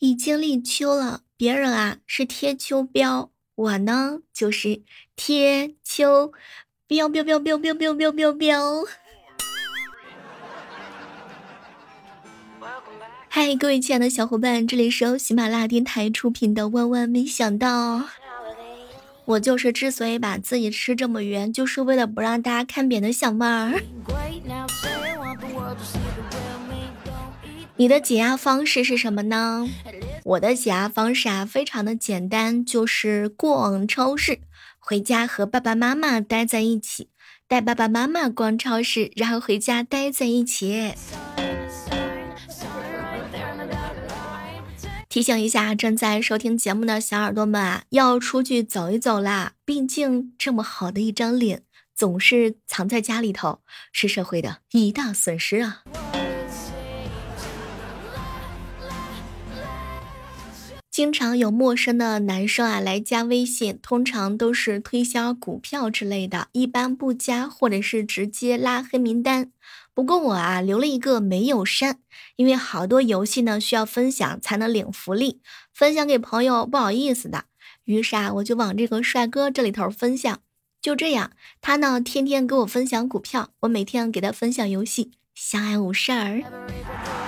已经立秋了，别人啊是贴秋膘，我呢就是贴秋膘膘膘膘膘膘膘膘膘。嗨，各位亲爱的小伙伴，这里是由喜马拉雅电台出品的《万万没想到》。我就是之所以把自己吃这么圆，就是为了不让大家看扁的小妹儿。你的解压方式是什么呢？我的解压方式啊，非常的简单，就是逛超市，回家和爸爸妈妈待在一起，带爸爸妈妈逛超市，然后回家待在一起。提醒一下正在收听节目的小耳朵们啊，要出去走一走啦！毕竟这么好的一张脸，总是藏在家里头，是社会的一大损失啊！经常有陌生的男生啊来加微信，通常都是推销股票之类的，一般不加或者是直接拉黑名单。不过我啊留了一个没有删，因为好多游戏呢需要分享才能领福利，分享给朋友不好意思的，于是啊我就往这个帅哥这里头分享。就这样，他呢天天给我分享股票，我每天给他分享游戏，相爱无事儿。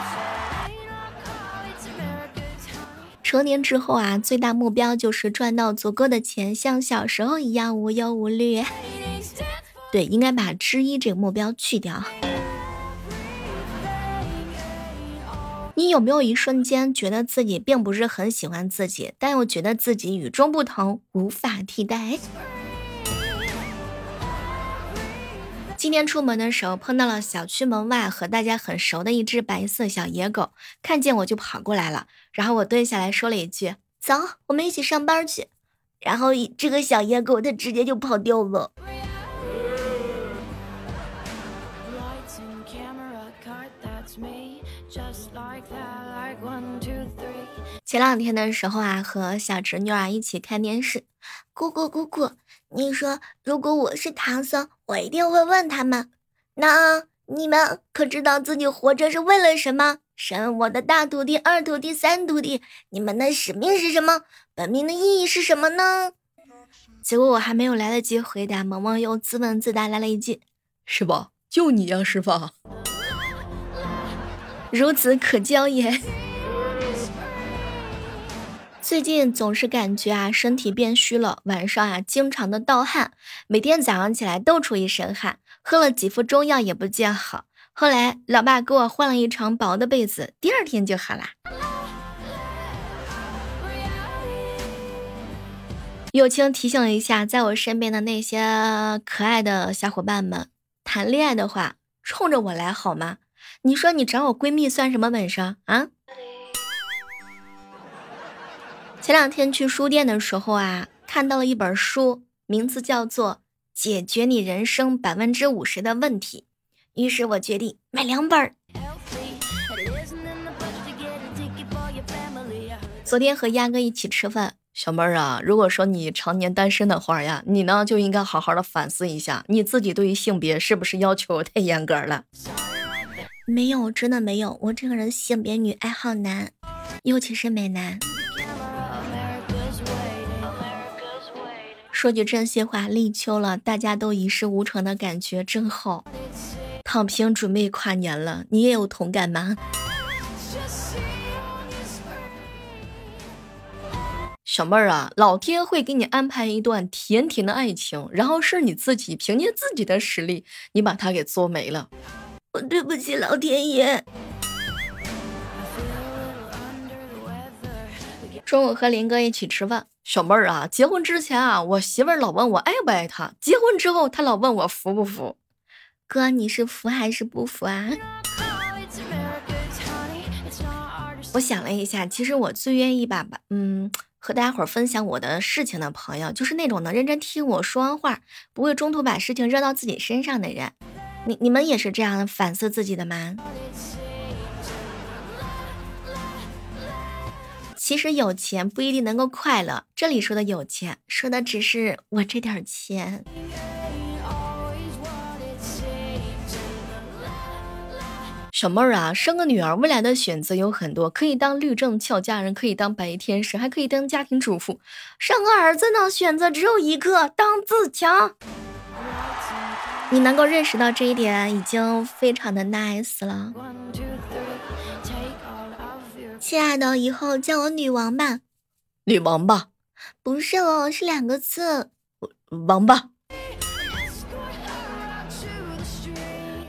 成年之后啊，最大目标就是赚到足够的钱，像小时候一样无忧无虑。对，应该把之一这个目标去掉。你有没有一瞬间觉得自己并不是很喜欢自己，但又觉得自己与众不同，无法替代？今天出门的时候碰到了小区门外和大家很熟的一只白色小野狗，看见我就跑过来了，然后我蹲下来说了一句：“走，我们一起上班去。”然后这个小野狗它直接就跑掉了。前两天的时候啊，和小侄女啊一起看电视。姑姑姑姑，你说如果我是唐僧，我一定会问他们：那你们可知道自己活着是为了什么？神，我的大徒弟、二徒弟、三徒弟，你们的使命是什么？本命的意义是什么呢？结果我还没有来得及回答，萌萌又自问自答来了一句：是吧？就你呀，师傅。如此可教也。最近总是感觉啊身体变虚了，晚上啊经常的盗汗，每天早上起来都出一身汗，喝了几副中药也不见好。后来老爸给我换了一床薄的被子，第二天就好啦。友情提醒一下，在我身边的那些可爱的小伙伴们，谈恋爱的话冲着我来好吗？你说你找我闺蜜算什么本事啊？前两天去书店的时候啊，看到了一本书，名字叫做《解决你人生百分之五十的问题》，于是我决定买两本。昨天和鸭哥一起吃饭，小妹儿啊，如果说你常年单身的话呀，你呢就应该好好的反思一下，你自己对于性别是不是要求太严格了？没有，真的没有。我这个人性别女，爱好男，尤其是美男。说句真心话，立秋了，大家都一事无成的感觉真好。躺平准备跨年了，你也有同感吗？小妹儿啊，老天会给你安排一段甜甜的爱情，然后是你自己凭借自己的实力，你把它给做没了。我对不起老天爷。中午和林哥一起吃饭，小妹儿啊，结婚之前啊，我媳妇儿老问我爱不爱他；结婚之后，他老问我服不服。哥，你是服还是不服啊？我想了一下，其实我最愿意把把嗯和大家伙儿分享我的事情的朋友，就是那种能认真听我说完话，不会中途把事情扔到自己身上的人。你你们也是这样反思自己的吗？其实有钱不一定能够快乐。这里说的有钱，说的只是我这点钱。小妹儿啊，生个女儿，未来的选择有很多，可以当律政俏佳人，可以当白衣天使，还可以当家庭主妇。生个儿子呢，选择只有一个，当自强。你能够认识到这一点，已经非常的 nice 了。亲爱的，以后叫我女王吧。女王吧？不是哦，是两个字。王八。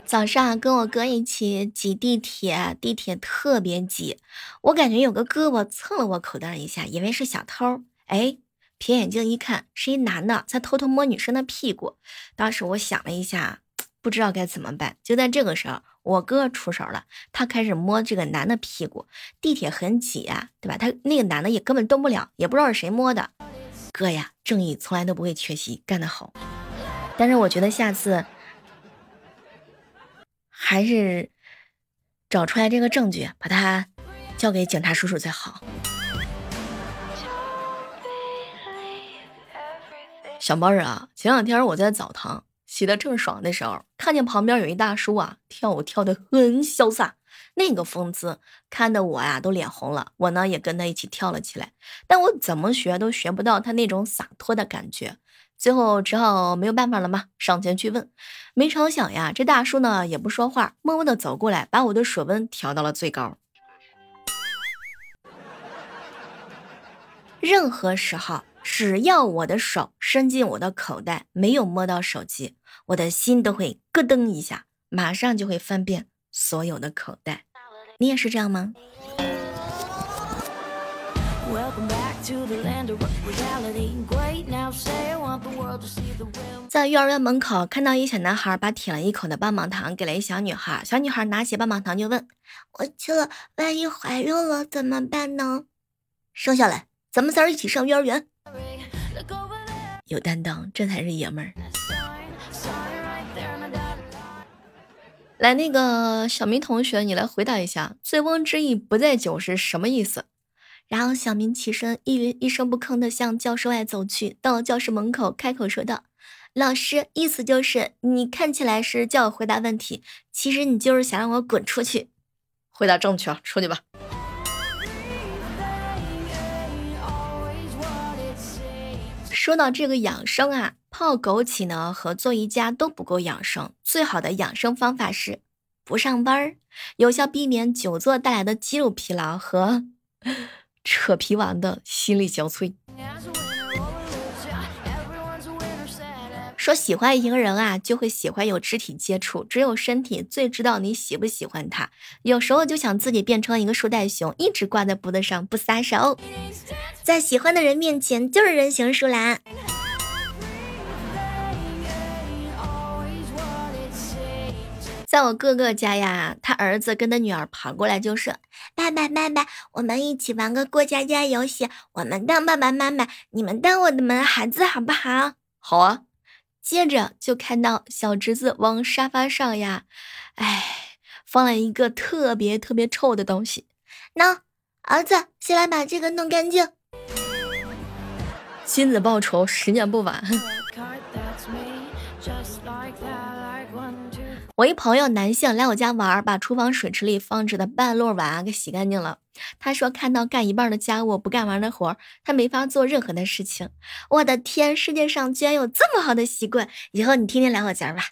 早上跟我哥一起挤地铁，地铁特别挤，我感觉有个胳膊蹭了我口袋一下，以为是小偷。哎，撇眼镜一看，是一男的在偷偷摸女生的屁股。当时我想了一下，不知道该怎么办。就在这个时候，我哥出手了，他开始摸这个男的屁股。地铁很挤啊，对吧？他那个男的也根本动不了，也不知道是谁摸的。哥呀，正义从来都不会缺席，干得好。但是我觉得下次。还是找出来这个证据，把他交给警察叔叔最好。小猫儿啊，前两天我在澡堂洗的正爽的时候，看见旁边有一大叔啊，跳舞跳的很潇洒，那个风姿看得我呀都脸红了。我呢也跟他一起跳了起来，但我怎么学都学不到他那种洒脱的感觉。最后只好没有办法了嘛，上前去问。没成想呀，这大叔呢也不说话，默默的走过来，把我的水温调到了最高。任何时候，只要我的手伸进我的口袋，没有摸到手机，我的心都会咯噔一下，马上就会翻遍所有的口袋。你也是这样吗？在幼儿园门口看到一小男孩把舔了一口的棒棒糖给了一小女孩，小女孩拿起棒棒糖就问：“我吃了，万一怀孕了怎么办呢？”生下来，咱们仨一起上幼儿园。有担当，这才是爷们儿。来，那个小明同学，你来回答一下，“醉翁之意不在酒”是什么意思？然后小明起身，一一声不吭的向教室外走去。到了教室门口，开口说道：“老师，意思就是你看起来是叫我回答问题，其实你就是想让我滚出去。回答正确，出去吧。”说到这个养生啊，泡枸杞呢和做瑜伽都不够养生。最好的养生方法是不上班儿，有效避免久坐带来的肌肉疲劳和。扯皮完的心力交瘁。说喜欢一个人啊，就会喜欢有肢体接触，只有身体最知道你喜不喜欢他。有时候就想自己变成一个树袋熊，一直挂在脖子上不撒手，在喜欢的人面前就是人形树懒。在我哥哥家呀，他儿子跟他女儿跑过来就说：“爸爸爸爸，我们一起玩个过家家游戏，我们当爸爸妈妈，你们当我的们孩子好不好？”“好啊。”接着就看到小侄子往沙发上呀，哎，放了一个特别特别臭的东西。那儿子，先来把这个弄干净。亲子报仇，十年不晚。我一朋友男性来我家玩，把厨房水池里放置的半摞碗啊给洗干净了。他说看到干一半的家务不干完的活，他没法做任何的事情。我的天，世界上居然有这么好的习惯！以后你天天来我家吧。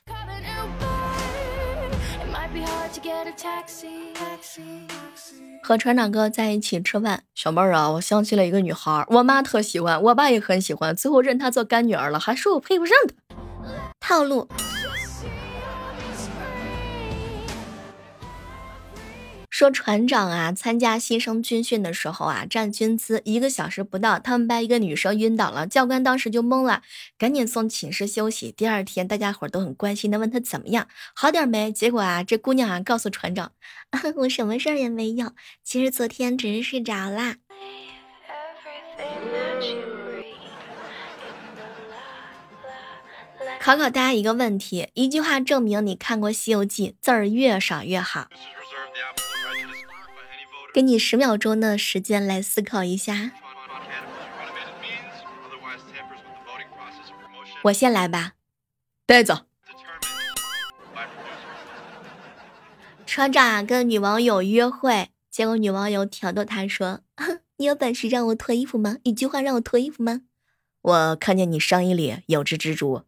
和船长哥在一起吃饭，小妹儿啊，我想起了一个女孩，我妈特喜欢，我爸也很喜欢，最后认她做干女儿了，还说我配不上她。套路。说船长啊，参加新生军训的时候啊，站军姿一个小时不到，他们班一个女生晕倒了，教官当时就懵了，赶紧送寝室休息。第二天，大家伙都很关心的问他怎么样，好点没？结果啊，这姑娘啊告诉船长，我什么事儿也没有，其实昨天只是睡着啦。考考大家一个问题，一句话证明你看过《西游记》，字儿越少越好。给你十秒钟的时间来思考一下。我先来吧，带走。船长啊跟女网友约会，结果女网友挑逗他说：“你有本事让我脱衣服吗？一句话让我脱衣服吗？”我看见你上衣里有只蜘蛛。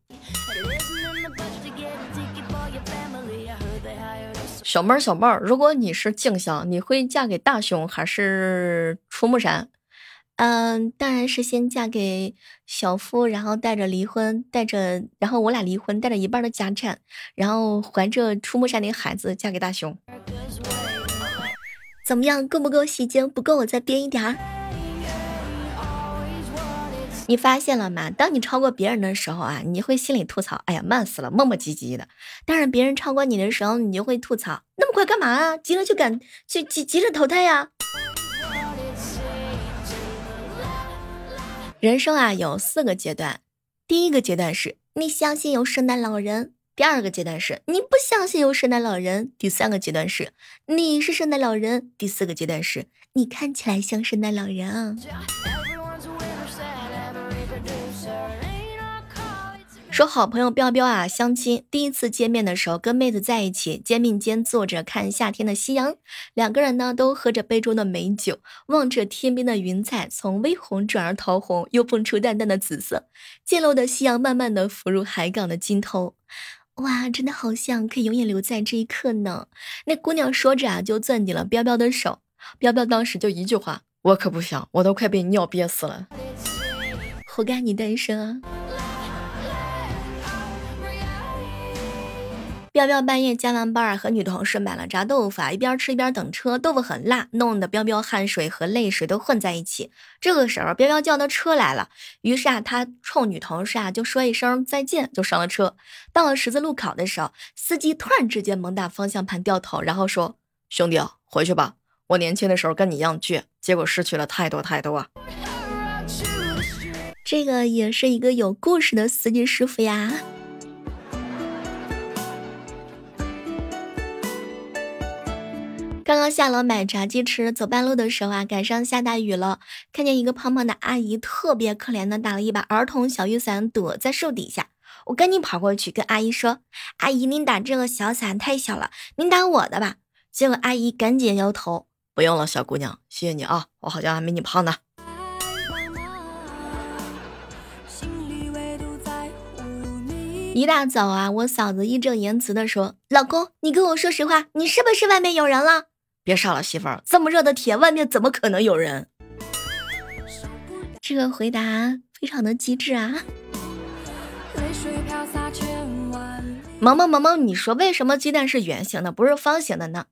小妹儿，小妹儿，如果你是静香，你会嫁给大雄还是出木山？嗯，当然是先嫁给小夫，然后带着离婚，带着，然后我俩离婚，带着一半的家产，然后怀着出木山的孩子嫁给大雄。怎么样，够不够戏精？不够，我再编一点儿。你发现了吗？当你超过别人的时候啊，你会心里吐槽：“哎呀，慢死了，磨磨唧唧的。”但是别人超过你的时候，你就会吐槽：“那么快干嘛啊？急了就赶，去急急着投胎呀！”人生啊，有四个阶段。第一个阶段是你相信有圣诞老人；第二个阶段是你不相信有圣诞老人；第三个阶段是你是圣诞老人；第四个阶段是你看起来像圣诞老人啊。说好朋友彪彪啊，相亲第一次见面的时候，跟妹子在一起，肩并肩坐着看夏天的夕阳，两个人呢都喝着杯中的美酒，望着天边的云彩从微红转而桃红，又蹦出淡淡的紫色，渐落的夕阳慢慢的浮入海港的尽头，哇，真的好像可以永远留在这一刻呢。那姑娘说着啊，就攥紧了彪彪的手，彪彪当时就一句话，我可不想，我都快被尿憋死了，活该你单身啊。彪彪半夜加完班啊，和女同事买了炸豆腐啊，一边吃一边等车。豆腐很辣，弄得彪彪汗水和泪水都混在一起。这个时候，彪彪叫的车来了，于是啊，他冲女同事啊就说一声再见，就上了车。到了十字路口的时候，司机突然之间猛打方向盘，掉头，然后说：“兄弟，回去吧，我年轻的时候跟你一样倔，结果失去了太多太多啊。”这个也是一个有故事的司机师傅呀。刚刚下楼买炸鸡吃，走半路的时候啊，赶上下大雨了，看见一个胖胖的阿姨，特别可怜的打了一把儿童小雨伞，躲在树底下。我赶紧跑过去跟阿姨说：“阿姨，您打这个小伞太小了，您打我的吧。”结果阿姨赶紧摇头：“不用了，小姑娘，谢谢你啊，我好像还没你胖呢。”一大早啊，我嫂子义正言辞的说：“老公，你跟我说实话，你是不是外面有人了？”别傻了，媳妇儿，这么热的天，外面怎么可能有人？这个回答非常的机智啊！萌萌萌萌，你说为什么鸡蛋是圆形的，不是方形的呢？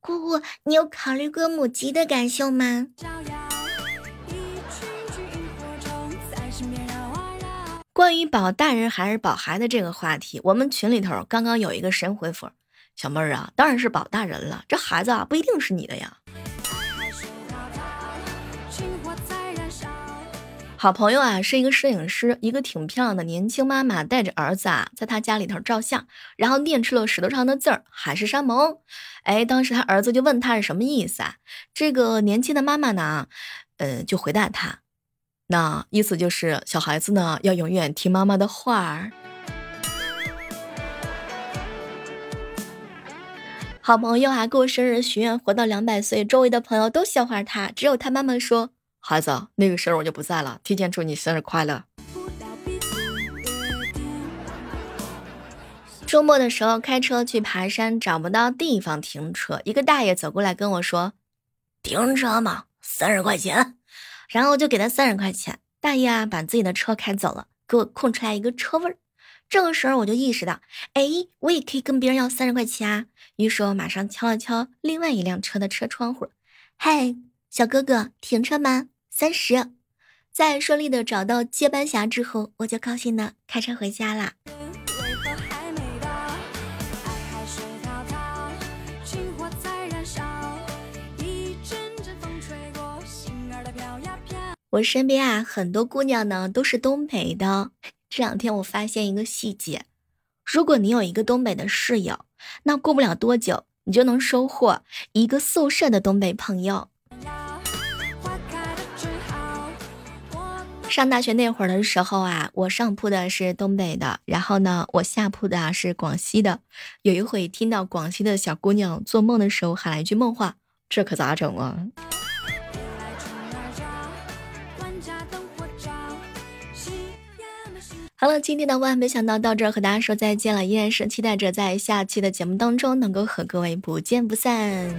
姑姑，你有考虑过母鸡的感受吗？关于保大人还是保孩子这个话题，我们群里头刚刚有一个神回复。小妹儿啊，当然是保大人了。这孩子啊，不一定是你的呀。好朋友啊，是一个摄影师，一个挺漂亮的年轻妈妈带着儿子啊，在他家里头照相，然后念出了石头上的字儿“海誓山盟”。哎，当时他儿子就问他是什么意思啊？这个年轻的妈妈呢，呃，就回答他，那意思就是小孩子呢要永远听妈妈的话儿。好朋友啊，过生日许愿活到两百岁，周围的朋友都笑话他，只有他妈妈说：“孩子，那个时候我就不在了，提前祝你生日快乐。”周末的时候开车去爬山，找不到地方停车，一个大爷走过来跟我说：“停车嘛？三十块钱。”然后我就给他三十块钱。大爷啊，把自己的车开走了，给我空出来一个车位儿。这个时候我就意识到，哎，我也可以跟别人要三十块钱啊。于是我马上敲了敲另外一辆车的车窗户，嗨，小哥哥，停车吗？三十。在顺利的找到接班侠之后，我就高兴的开车回家啦。我身边啊，很多姑娘呢都是东北的。这两天我发现一个细节，如果你有一个东北的室友，那过不了多久，你就能收获一个宿舍的东北朋友。上大学那会儿的时候啊，我上铺的是东北的，然后呢，我下铺的啊是广西的。有一回听到广西的小姑娘做梦的时候喊了一句梦话，这可咋整啊？好了，今天的万没想到到这儿和大家说再见了，依然是期待着在下期的节目当中能够和各位不见不散。